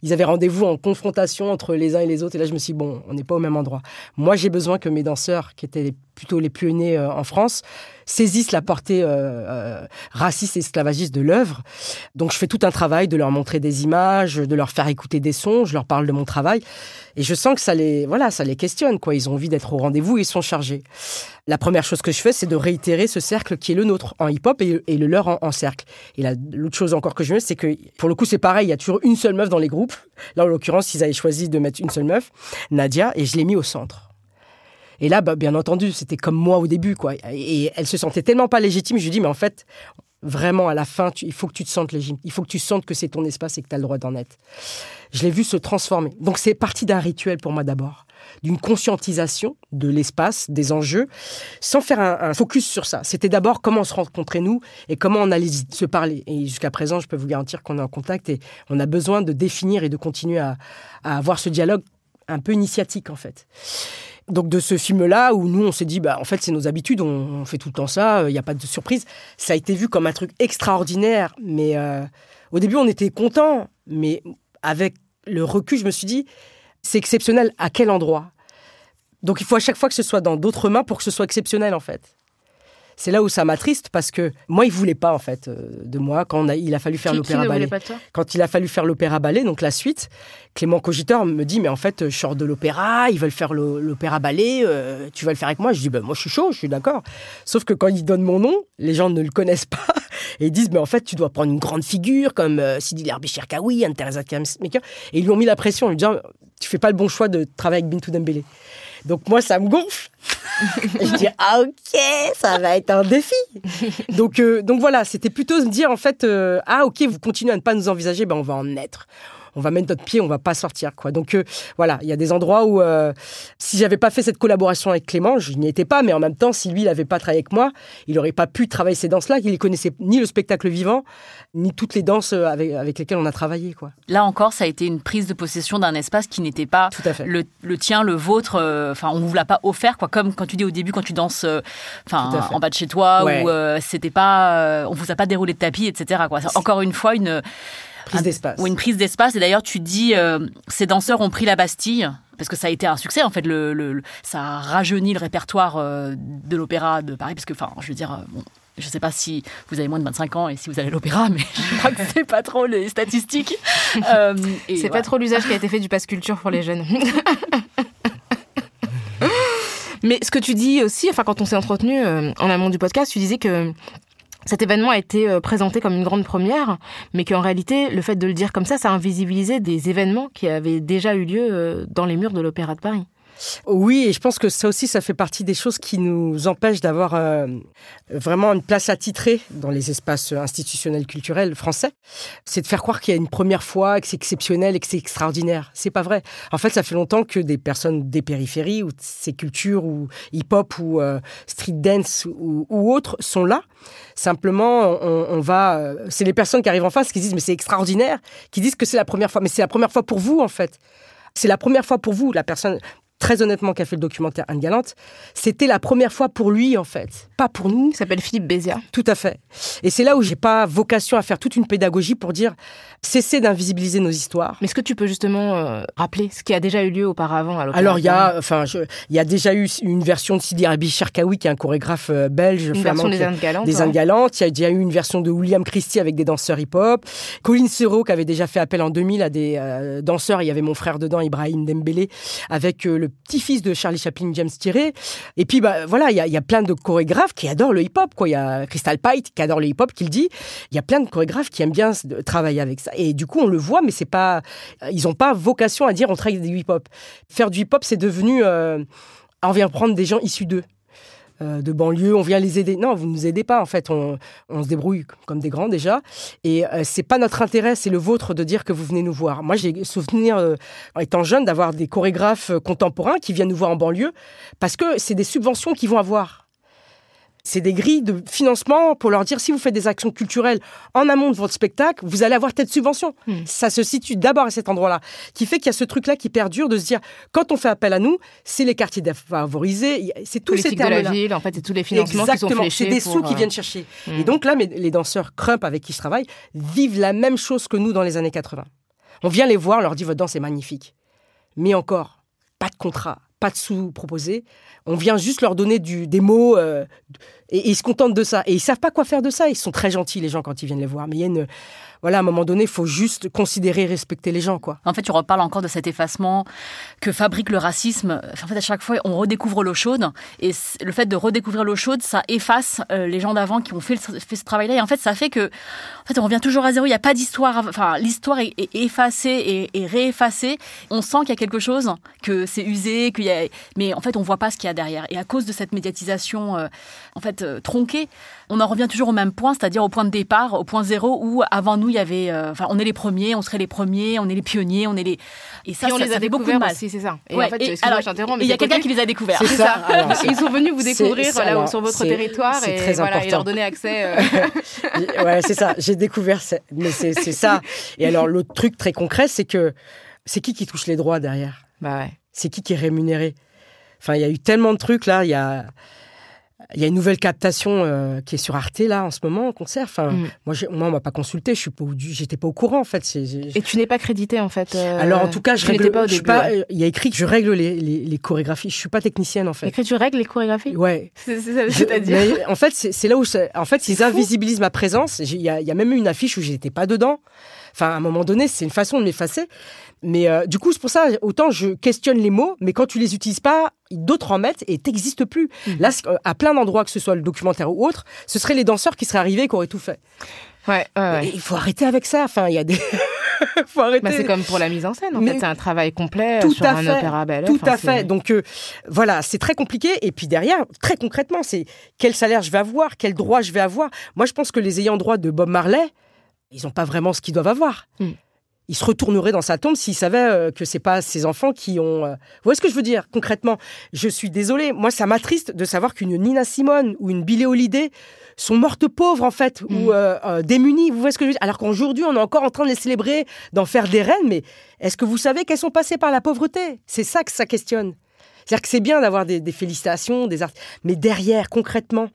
Ils avaient rendez-vous en confrontation entre les uns et les autres. Et là, je me suis dit, bon, on n'est pas au même endroit. Moi, j'ai besoin que mes danseurs, qui étaient plutôt les pionniers euh, en France, saisissent la portée euh, euh, raciste et esclavagiste de l'œuvre. Donc je fais tout un travail de leur montrer des images, de leur faire écouter des sons, je leur parle de mon travail et je sens que ça les voilà, ça les questionne quoi, ils ont envie d'être au rendez-vous, ils sont chargés. La première chose que je fais, c'est de réitérer ce cercle qui est le nôtre en hip-hop et, le leur en, cercle. Et l'autre chose encore que je veux, c'est que pour le coup, c'est pareil, il y a toujours une seule meuf dans les groupes. Là, en l'occurrence, ils avaient choisi de mettre une seule meuf, Nadia, et je l'ai mis au centre. Et là, bah, bien entendu, c'était comme moi au début, quoi. Et elle se sentait tellement pas légitime. Je lui dis, mais en fait, vraiment, à la fin, il faut que tu te sentes légitime. Il faut que tu sentes que c'est ton espace et que tu as le droit d'en être. Je l'ai vu se transformer. Donc, c'est parti d'un rituel pour moi d'abord, d'une conscientisation de l'espace, des enjeux, sans faire un, focus sur ça. C'était d'abord comment se rencontrait nous et comment on allait se parler. Et jusqu'à présent, je peux vous garantir qu'on est en contact et on a besoin de définir et de continuer à avoir ce dialogue un peu initiatique, en fait. Donc de ce film-là, où nous, on s'est dit, bah, en fait, c'est nos habitudes, on, fait tout le temps ça, il n'y a pas de surprise. Ça a été vu comme un truc extraordinaire, mais euh, au début, on était contents, mais avec le recul, je me suis dit, c'est exceptionnel à quel endroit? Donc il faut à chaque fois que ce soit dans d'autres mains pour que ce soit exceptionnel, en fait c'est là où ça m'attriste parce que moi, il voulait pas en fait euh, de moi quand il a fallu faire l'opéra ballet. Quand il a fallu faire l'opéra ballet, donc la suite, Clément Cogiteur me dit mais en fait, je sors de l'opéra, ils veulent faire l'opéra ballet, euh, tu vas le faire avec moi Je dis ben moi je suis chaud, je suis d'accord. Sauf que quand il donne mon nom, les gens ne le connaissent <laughs> pas et ils disent mais en fait tu dois prendre une grande figure comme euh, Sidi Lerbi Cherkaoui, Kamsmaker et ils lui ont mis la pression en lui disant tu fais pas le bon choix de travailler avec Bintou Dembélé. Donc moi, ça me gonfle. <laughs> je dis ah ok, ça va être un défi. donc euh, donc voilà, c'était plutôt se dire en fait euh, ah ok, vous continuez à ne pas nous envisager, ben on va en être on va mettre notre pied, on va pas sortir quoi. Donc euh, voilà, il y a des endroits où euh, si j'avais pas fait cette collaboration avec Clément, je n'y étais pas, mais en même temps, si lui il avait pas travaillé avec moi, il aurait pas pu travailler ces danses-là. Il connaissait ni le spectacle vivant, ni toutes les danses euh, avec, avec lesquelles on a travaillé quoi. Là encore, ça a été une prise de possession d'un espace qui n'était pas Le, tien, le vôtre. Enfin, on vous l'a pas offert quoi. Comme quand tu dis au début quand tu danses, enfin en bas de chez toi, ou c'était pas, on vous a pas déroulé de tapis, etc. Quoi. Encore une fois une prise d'espace. Ou une prise d'espace. Et d'ailleurs, tu dis, euh, ces danseurs ont pris la Bastille parce que ça a été un succès en fait. Le, ça a rajeuni le répertoire euh, de l'opéra de Paris, parce que, enfin, je veux dire, euh, bon, je ne sais pas si vous avez moins de 25 ans et si vous allez à l'opéra, mais <laughs> je crois que c'est pas trop les statistiques. <laughs> c'est pas trop l'usage qui a été fait du passe culture pour les jeunes. <laughs> mais ce que tu dis aussi, enfin, quand on s'est entretenu en amont du podcast, tu disais que cet événement a été euh, présenté comme une grande première, mais qu'en réalité, le fait de le dire comme ça, ça a invisibilisé des événements qui avaient déjà eu lieu euh, dans les murs de l'Opéra de Paris. Oui, et je pense que ça aussi, ça fait partie des choses qui nous empêchent d'avoir euh, vraiment une place attitrée dans les espaces institutionnels culturels français. C'est de faire croire qu'il y a une première fois, que c'est exceptionnel et que c'est extraordinaire. C'est pas vrai. En fait, ça fait longtemps que des personnes des périphéries ou ces cultures ou hip-hop ou euh, street dance ou, autres sont là. Simplement, on, va. Euh, c'est les personnes qui arrivent en face qui disent mais c'est extraordinaire, qui disent que c'est la première fois. Mais c'est la première fois pour vous en fait. C'est la première fois pour vous, la personne très honnêtement, qui a fait le documentaire Anne Galante, c'était la première fois pour lui, en fait, pas pour nous. Il s'appelle Philippe Bézia. Tout à fait. Et c'est là où j'ai pas vocation à faire toute une pédagogie pour dire cessez d'invisibiliser nos histoires. Mais est-ce que tu peux justement euh, rappeler ce qui a déjà eu lieu auparavant à Alors il y a, enfin, il y a déjà eu une version de Sidi Arabi Cherkaoui, qui est un chorégraphe euh, belge, une version des Indes Galantes. Des Indes Galantes. Il y a déjà eu une version de William Christie avec des danseurs hip-hop. Colin Serrault qui avait déjà fait appel en 2000 à des euh, danseurs. Il y avait mon frère dedans, Ibrahim Dembélé, avec le petit-fils de Charlie Chaplin, James Thierry. Et puis, bah, voilà, il y a, plein de chorégraphes qui adorent le hip-hop. Il y a Crystal Pite qui adore le hip-hop, qui le dit. Il y a plein de chorégraphes qui aiment bien travailler avec ça. Et du coup, on le voit, mais c'est pas, ils n'ont pas vocation à dire on travaille du hip-hop. Faire du hip-hop, c'est devenu, euh, on vient prendre des gens issus d'eux. Euh, de banlieue, on vient les aider. Non, vous ne nous aidez pas en fait. On, se débrouille comme des grands déjà. Et euh, c'est pas notre intérêt, c'est le vôtre de dire que vous venez nous voir. Moi, j'ai souvenir, euh, étant jeune, d'avoir des chorégraphes contemporains qui viennent nous voir en banlieue parce que c'est des subventions qu'ils vont avoir c'est des grilles de financement pour leur dire si vous faites des actions culturelles en amont de votre spectacle, vous allez avoir telle subvention. Hmm. Ça se situe d'abord à cet endroit-là, qui fait qu'il y a ce truc-là qui perdure de se dire quand on fait appel à nous, c'est les quartiers défavorisés, c'est tous ces termes-là. de la ville, en fait, c'est tous les financements qui sont fléchés. C'est des sous qui euh, viennent chercher. Hmm. Et donc là, les danseurs Crump avec qui je travaille vivent la même chose que nous dans les années 80. On vient les voir, on leur dit votre danse est magnifique, mais encore pas de contrat, pas de sous proposés. On vient juste leur donner du, des mots euh, et, ils se contentent de ça. Et ils savent pas quoi faire de ça. Ils sont très gentils les gens quand ils viennent les voir. Mais il y a une, voilà, à un moment donné, il faut juste considérer et respecter les gens, quoi. En fait, tu reparles encore de cet effacement que fabrique le racisme. En fait, à chaque fois, on redécouvre l'eau chaude. Et le fait de redécouvrir l'eau chaude, ça efface euh, les gens d'avant qui ont fait, ce travail-là. Et en fait, ça fait que, en fait, on revient toujours à zéro. Il n'y a pas d'histoire. Enfin, l'histoire est, effacée et, réeffacée. On sent qu'il y a quelque chose, que c'est usé, qu'il y a... mais en fait, on voit pas ce qu'il y a derrière. Et à cause de cette médiatisation, euh, en fait, euh, tronquée, on en revient toujours au même point, c'est-à-dire au point de départ, au point zéro où avant nous il y avait, euh, enfin, on est les premiers, on serait les premiers, on est les pionniers, on est les. Et ça, on les a beaucoup de mal. c'est ça. Et en fait, il y a quelqu'un qui les a découverts. C'est ça. ils sont venus vous découvrir là, sur votre territoire et, très voilà, et leur donner accès. Euh. <laughs> ouais, c'est ça. J'ai découvert, mais c'est ça. Et alors l'autre truc très concret, c'est que c'est qui qui touche les droits derrière? Bah ouais. C'est qui qui est rémunéré? Enfin, il y a eu tellement de trucs là. Il y a, il y a une nouvelle captation euh, qui est sur Arte là en ce moment en concert. Enfin, Mm. moi, moi, on m'a pas consulté. Je suis pas, au- j'étais pas au courant en fait. Et tu n'es pas crédité en fait. euh, Alors en tout cas, je tu règle. pas au je suis pas- ouais. Il y a écrit que je règle les, les, les chorégraphies. Je suis pas technicienne en fait. Écrit, tu règles les chorégraphies? Ouais. C'est- c'est- Je- C'est-à-dire en fait, c'est là où en fait, ils fou. invisibilisent ma présence. Il y, y a même eu une affiche où j'étais pas dedans. Enfin, à un moment donné, c'est une façon de m'effacer. Mais euh, du coup, c'est pour ça, autant je questionne les mots, mais quand tu les utilises pas, d'autres en mettent et t'existes plus. Mm. Là, euh, à plein d'endroits, que ce soit le documentaire ou autre, ce seraient les danseurs qui seraient arrivés et qui auraient tout fait. Ouais, ouais, il faut arrêter avec ça. Enfin, il y a des. <laughs> faut arrêter. Bah, c'est comme pour la mise en scène, en Mais fait. C'est un travail complet tout sur à un fait, opéra Tout à fait. Donc euh, voilà, c'est très compliqué. Et puis derrière, très concrètement, c'est quel salaire je vais avoir, quel droit je vais avoir. Moi, je pense que les ayants droit de Bob Marley, ils n'ont pas vraiment ce qu'ils doivent avoir. Mm. Il se retournerait dans sa tombe s'il savait euh, que c'est pas ses enfants qui ont. euh, Vous voyez ce que je veux dire concrètement? Je suis désolée. Moi, ça m'attriste de savoir qu'une Nina Simone ou une Billie Holiday sont mortes pauvres en fait Mm. ou euh, euh, démunies. Vous voyez ce que je veux dire? Alors qu'aujourd'hui, on est encore en train de les célébrer, d'en faire des reines. Mais est-ce que vous savez qu'elles sont passées par la pauvreté? C'est ça que ça questionne. C'est-à-dire que c'est bien d'avoir des, des félicitations, des art... mais derrière, concrètement,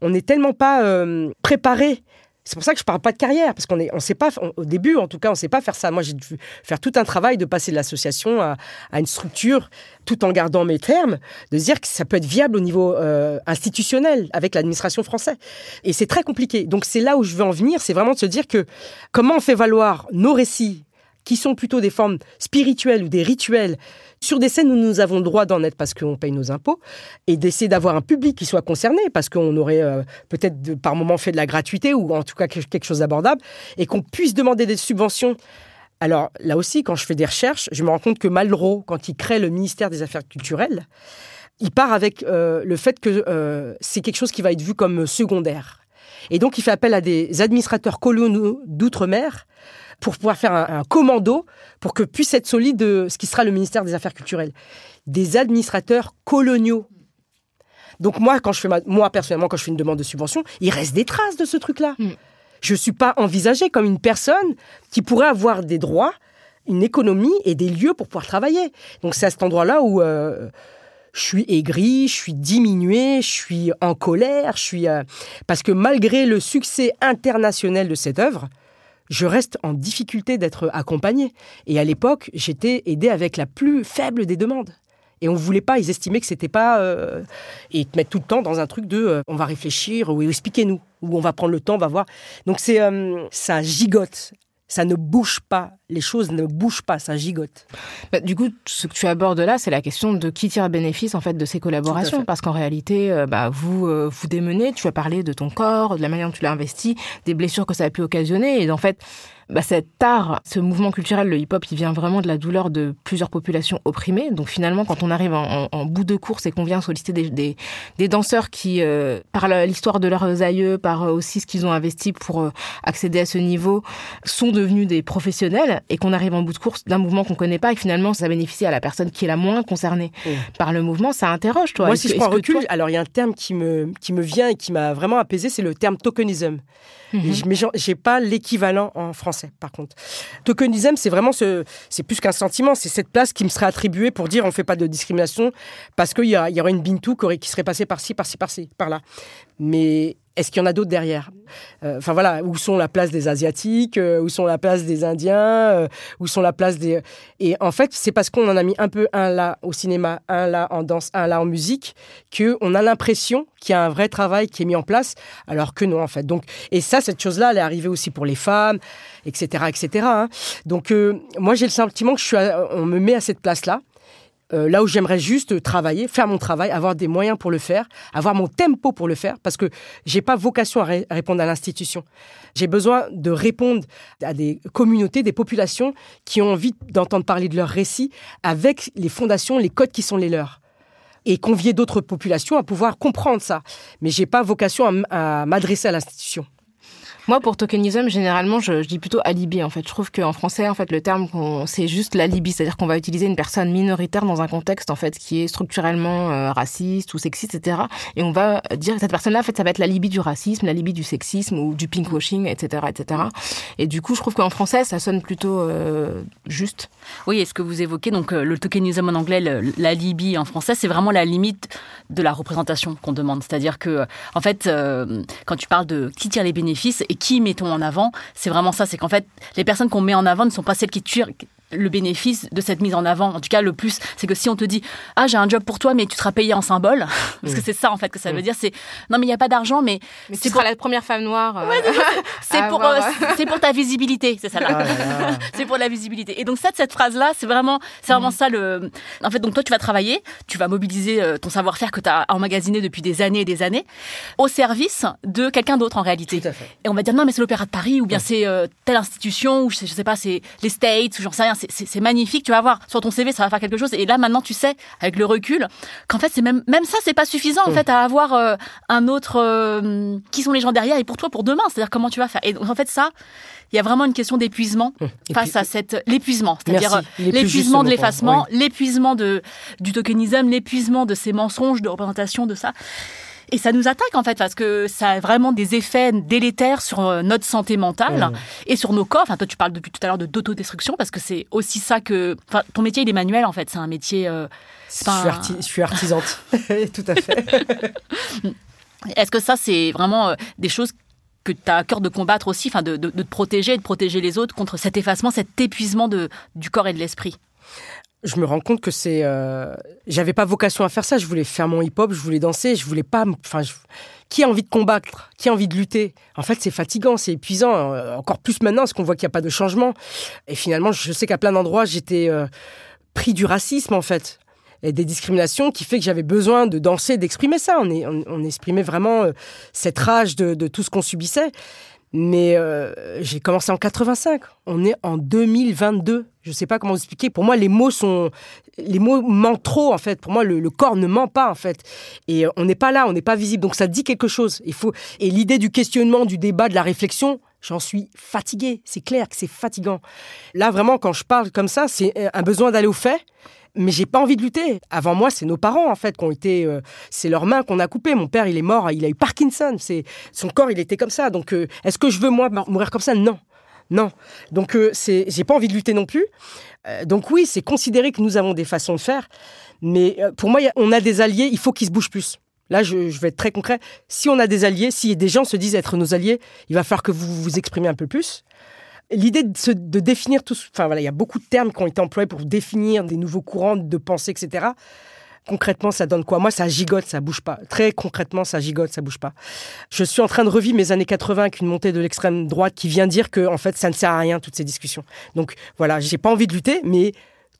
on n'est tellement pas euh, préparé. C'est pour ça que je parle pas de carrière, parce qu'on est, on sait pas, au début en tout cas, on sait pas faire ça. Moi, j'ai dû faire tout un travail de passer de l'association à, à une structure, tout en gardant mes termes, de dire que ça peut être viable au niveau euh, institutionnel avec l'administration française. Et c'est très compliqué. Donc c'est là où je veux en venir, c'est vraiment de se dire que comment on fait valoir nos récits qui sont plutôt des formes spirituelles ou des rituels sur des scènes où nous avons le droit d'en être parce qu'on paye nos impôts et d'essayer d'avoir un public qui soit concerné parce qu'on aurait euh, peut-être par moment fait de la gratuité ou en tout cas quelque quelque chose d'abordable et qu'on puisse demander des subventions. Alors là aussi, quand je fais des recherches, je me rends compte que Malraux, quand il crée le ministère des Affaires culturelles, il part avec euh, le fait que euh, c'est quelque chose qui va être vu comme secondaire. Et donc, il fait appel à des administrateurs coloniaux d'outre-mer pour pouvoir faire un, un commando pour que puisse être solide euh, ce qui sera le ministère des Affaires culturelles. Des administrateurs coloniaux. Donc moi, quand je fais ma- moi personnellement, quand je fais une demande de subvention, il reste des traces de ce truc-là. Mm. Je suis pas envisagée comme une personne qui pourrait avoir des droits, une économie et des lieux pour pouvoir travailler. Donc c'est à cet endroit-là où euh, je suis aigri, je suis diminué, je suis en colère, je suis euh, parce que malgré le succès international de cette œuvre, je reste en difficulté d'être accompagné. Et à l'époque, j'étais aidé avec la plus faible des demandes. Et on voulait pas, ils estimaient que c'était pas. euh, et ils te mettent tout le temps dans un truc de euh, on va réfléchir, ou expliquez-nous, ou on va prendre le temps, on va voir. Donc c'est. ça gigote. Ça ne bouge pas. Les choses ne bougent pas, ça gigote. Bah, du coup, ce que tu abordes là, c'est la question de qui tire bénéfice en fait de ces collaborations, parce qu'en réalité, euh, bah, vous euh, vous démenez. Tu as parlé de ton corps, de la manière dont tu l'as investi, des blessures que ça a pu occasionner, et en fait, bah, cet art, ce mouvement culturel, le hip-hop, il vient vraiment de la douleur de plusieurs populations opprimées. Donc finalement, quand on arrive en, en- en bout de course et qu'on vient solliciter des, des, des danseurs qui, euh, par l'histoire de leurs aïeux, par aussi ce qu'ils ont investi pour accéder à ce niveau, sont devenus des professionnels et qu'on arrive en bout de course d'un mouvement qu'on connaît pas et que finalement ça bénéficie à la personne qui est la moins concernée Mm. par le mouvement, ça interroge toi. Moi, si que- je prends recul, toi- alors il y a un terme qui me, qui me vient et qui m'a vraiment apaisé, c'est le terme tokenism. Je- Mais j'ai pas l'équivalent en français, par contre. Tokenism, c'est vraiment ce, c'est plus qu'un sentiment, c'est cette place qui me serait attribuée pour dire on fait pas de discrimination parce qu'il y, a- y aurait une Bintou qui serait passée par-ci, par-ci, par-ci, par-là. Mais est-ce qu'il y en a d'autres derrière? Euh, Enfin voilà, où sont la place des Asiatiques euh, Où sont la place des Indiens euh, Où sont la place des... Et en fait, c'est parce qu'on en a mis un peu un là au cinéma, un là en danse, un là en musique, qu'on a l'impression qu'il y a un vrai travail qui est mis en place, alors que non, en fait. Donc, et ça, cette chose-là, elle est arrivée aussi pour les femmes, etc., etc. hein. Donc, moi, j'ai le sentiment que je suis on me met à cette place-là. Euh, là où j'aimerais juste travailler, faire mon travail, avoir des moyens pour le faire, avoir mon tempo pour le faire, parce que j'ai pas vocation à, ré- à répondre à l'institution. J'ai besoin de répondre à des communautés, des populations qui ont envie d'entendre parler de leurs récits avec les fondations, les codes qui sont les leurs et convier d'autres populations à pouvoir comprendre ça. Mais j'ai pas vocation à m'adresser à l'institution. Moi, pour tokenism, généralement, je, dis plutôt alibi. En fait, je trouve qu'en français, en fait, le terme, c'est juste l'alibi, c'est-à-dire qu'on va utiliser une personne minoritaire dans un contexte en fait qui est structurellement euh, raciste ou sexiste, etc. Et on va dire cette personne-là, en fait, ça va être l'alibi du racisme, l'alibi du sexisme ou du pinkwashing, etc., etc. Et du coup, je trouve qu'en français, ça sonne plutôt euh, juste. Oui, et ce que vous évoquez, donc euh, le tokenism en anglais, l'alibi en français, c'est vraiment la limite de la représentation qu'on demande. C'est-à-dire que, en fait, quand tu parles de qui tire les bénéfices et qui mettons en avant, c'est vraiment ça. C'est qu'en fait, les personnes qu'on met en avant ne sont pas celles qui tirent le bénéfice de cette mise en avant. En tout cas, le plus, c'est que si on te dit ah j'ai un job pour toi, mais tu seras payé en symbole, <laughs> parce que c'est ça en fait que ça veut dire, c'est non mais il n'y a pas d'argent, mais, c'est pour la première femme noire. Euh, <laughs> c'est pour euh, c'est pour ta visibilité, c'est ça là. Ah <laughs> c'est pour la visibilité. Et donc cette cette phrase là, c'est vraiment c'est vraiment mm. ça le. En fait, donc toi tu vas travailler, tu vas mobiliser euh, ton savoir-faire que tu as emmagasiné depuis des années et des années au service de quelqu'un d'autre en réalité. Et on va dire non mais c'est l'Opéra de Paris ou bien c'est telle institution ou je sais, je sais pas c'est les States ou j'en sais rien c'est magnifique, tu vas voir. Sur ton CV, ça va faire quelque chose. Et là, maintenant, tu sais, avec le recul, qu'en fait, c'est même, même ça, c'est pas suffisant, en mm. fait, à avoir euh, un autre. Euh, qui sont les gens derrière et pour toi, pour demain. C'est-à-dire, comment tu vas faire? Et donc, en fait, ça, il y a vraiment une question d'épuisement mm. face à cette. L'épuisement. C'est-à-dire euh, l'épuisement de l'effacement, l'épuisement de, du tokenisme, l'épuisement de ces mensonges de représentation de ça. Et ça nous attaque en fait parce que ça a vraiment des effets délétères sur euh, notre santé mentale mmh. et sur nos corps. Enfin, toi, tu parles depuis tout à l'heure de d'autodestruction parce que c'est aussi ça que. Enfin, ton métier, il est manuel en fait. C'est un métier. Euh, je, suis artisante, <laughs> tout à fait. <laughs> Est-ce que ça, c'est vraiment euh, des choses que tu as à cœur de combattre aussi, enfin de, de, de, te protéger et de protéger les autres contre cet effacement, cet épuisement de, du corps et de l'esprit? Je me rends compte que c'est euh, j'avais pas vocation à faire ça. Je voulais faire mon hip hop je voulais danser je voulais pas enfin qui a envie de combattre? Qui a envie de lutter? En fait c'est fatigant c'est épuisant euh, encore plus maintenant parce qu'on voit qu'il n'y a pas de changement. Et finalement je sais qu'à plein d'endroits j'étais euh, pris du racisme en fait et des discriminations qui fait que j'avais besoin de danser d'exprimer ça. On, est, on, exprimait vraiment euh, cette rage de, de tout ce qu'on subissait mais euh, j'ai commencé en 85. On est en 2022. Je ne sais pas comment vous expliquer. Pour moi, les mots sont, les mots mentent trop en fait. Pour moi, le, corps ne ment pas en fait. Et euh, on n'est pas là, on n'est pas visible. Donc ça dit quelque chose. Il faut. Et l'idée du questionnement, du débat, de la réflexion, j'en suis fatigué. C'est clair que c'est fatigant. Là, vraiment, quand je parle comme ça, c'est un besoin d'aller au fait mais j'ai pas envie de lutter. Avant moi, c'est nos parents en fait qui ont été, euh, c'est leurs mains qu'on a coupées. Mon père, il est mort, il a eu Parkinson. C'est son corps, il était comme ça. Donc, euh, est-ce que je veux moi mourir comme ça? Non, non. Donc, euh, c'est, j'ai pas envie de lutter non plus. donc oui, c'est considérer que nous avons des façons de faire, mais pour moi, on a des alliés. Il faut qu'ils se bougent plus. Là, je, je, vais être très concret. Si on a des alliés, si des gens se disent être nos alliés, il va falloir que vous vous exprimez un peu plus l'idée de, de, définir tout, enfin voilà, il y a beaucoup de termes qui ont été employés pour définir des nouveaux courants de pensée, etc. Concrètement, ça donne quoi? Moi, ça gigote, ça bouge pas. Très concrètement, ça gigote, ça bouge pas. Je suis en train de revivre mes années 80 avec une montée de l'extrême droite qui vient dire que, en fait, ça ne sert à rien toutes ces discussions. Donc voilà, j'ai pas envie de lutter, mais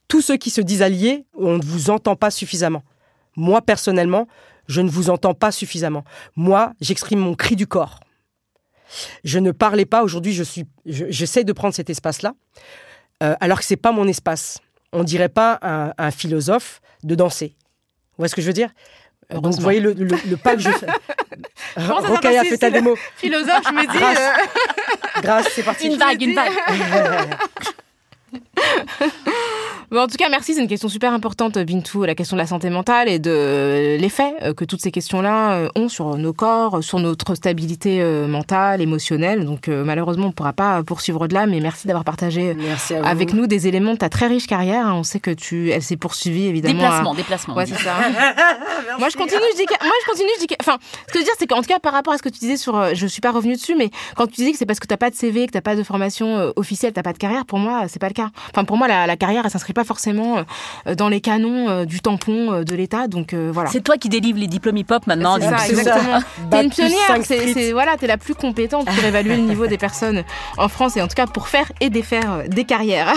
tous ceux qui se disent alliés, on ne vous entend pas suffisamment. Moi, personnellement, je ne vous entends pas suffisamment. Moi, j'exprime mon cri du corps. Je ne parlais pas. Aujourd'hui, je suis, j'essaie de prendre cet espace-là, euh, alors que c'est pas mon espace. On dirait pas à un, philosophe de danser. Vous voyez ce que je veux dire? Donc, vous voyez le, pas que je fais. <laughs> Rokaya fait ta démo. Philosophe, je me dis. Grâce, euh... Grâce c'est parti. Une vague, une vague. <laughs> en tout cas, merci. C'est une question super importante, Bintou, la question de la santé mentale et de l'effet euh, que toutes ces questions-là euh, ont sur nos corps, sur notre stabilité euh, mentale, émotionnelle. Donc, malheureusement, on ne pourra pas poursuivre de là, mais merci d'avoir partagé avec nous des éléments de ta très riche carrière. Hein. On sait que tu, elle s'est poursuivie évidemment. Déplacement, déplacement. Ouais, c'est ça. <laughs> moi, je continue. Je dis, moi, je continue. Je dis, enfin, ce que je veux dire, c'est qu'en tout cas, par rapport à ce que tu disais sur, je suis pas revenue dessus, mais quand tu disais que c'est parce que tu n'as pas de CV, que tu n'as pas de formation officielle, tu n'as pas de carrière, pour moi, c'est pas le cas. Enfin, pour moi, la, la carrière, elle s'inscrit pas forcément euh, dans les canons euh, du tampon euh, de l'État. Donc voilà. C'est toi qui délivres les diplômes hip-hop maintenant. C'est ça, exactement. <laughs> T'es une pionnière. C'est voilà, t'es la plus compétente pour évaluer le niveau des personnes en France et en tout cas pour faire et défaire des carrières.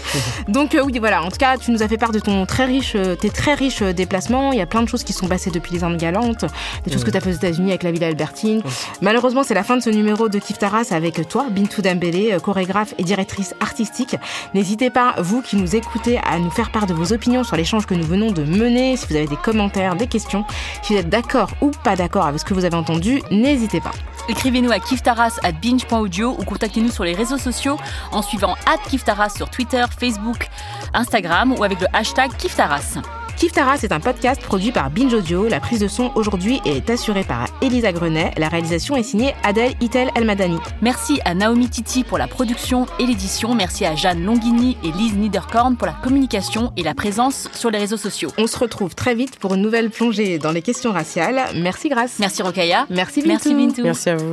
<laughs> donc oui, voilà. En tout cas, tu nous as fait part de ton très riche, tes très riches déplacements. Il y a plein de choses qui sont passées depuis les armes galantes, des choses que tu as fait aux États-Unis avec la Villa Albertine. Malheureusement, c'est la fin de ce numéro de Kif Taras avec toi, Bintou Dambélé, chorégraphe et directrice artistique. N'hésitez pas, vous qui nous écoutez à nous faire part de vos opinions sur l'échange que nous venons de mener. Si vous avez des commentaires, des questions, si vous êtes d'accord ou pas d'accord avec ce que vous avez entendu, n'hésitez pas. Écrivez-nous à kiftaras at binge.audio ou contactez-nous sur les réseaux sociaux en suivant kiftaras sur Twitter, Facebook, Instagram ou avec le hashtag kiftaras. Kif Taras est un podcast produit par Binge Audio. La prise de son aujourd'hui est assurée par Elisa Grenet. La réalisation est signée Adèle Itel Elmadani. Merci à Naomi Titi pour la production et l'édition. Merci à Jeanne Longhini et Lise Niederkorn pour la communication et la présence sur les réseaux sociaux. On se retrouve très vite pour une nouvelle plongée dans les questions raciales. Merci Grace. Merci Rokaya. Merci Bintou. Merci Bintou. Merci à vous.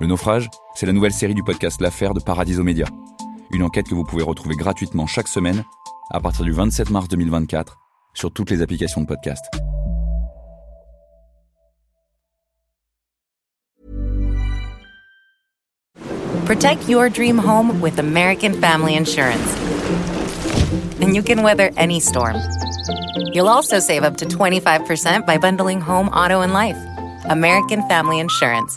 Le naufrage, c'est la nouvelle série du podcast L'Affaire de Paradiso Média. Une enquête que vous pouvez retrouver gratuitement chaque semaine à partir du 27 mars 2024 sur toutes les applications de podcast. Protect your dream home with American Family Insurance. And you can weather any storm. You'll also save up to 25% by bundling home, auto, and life. American Family Insurance.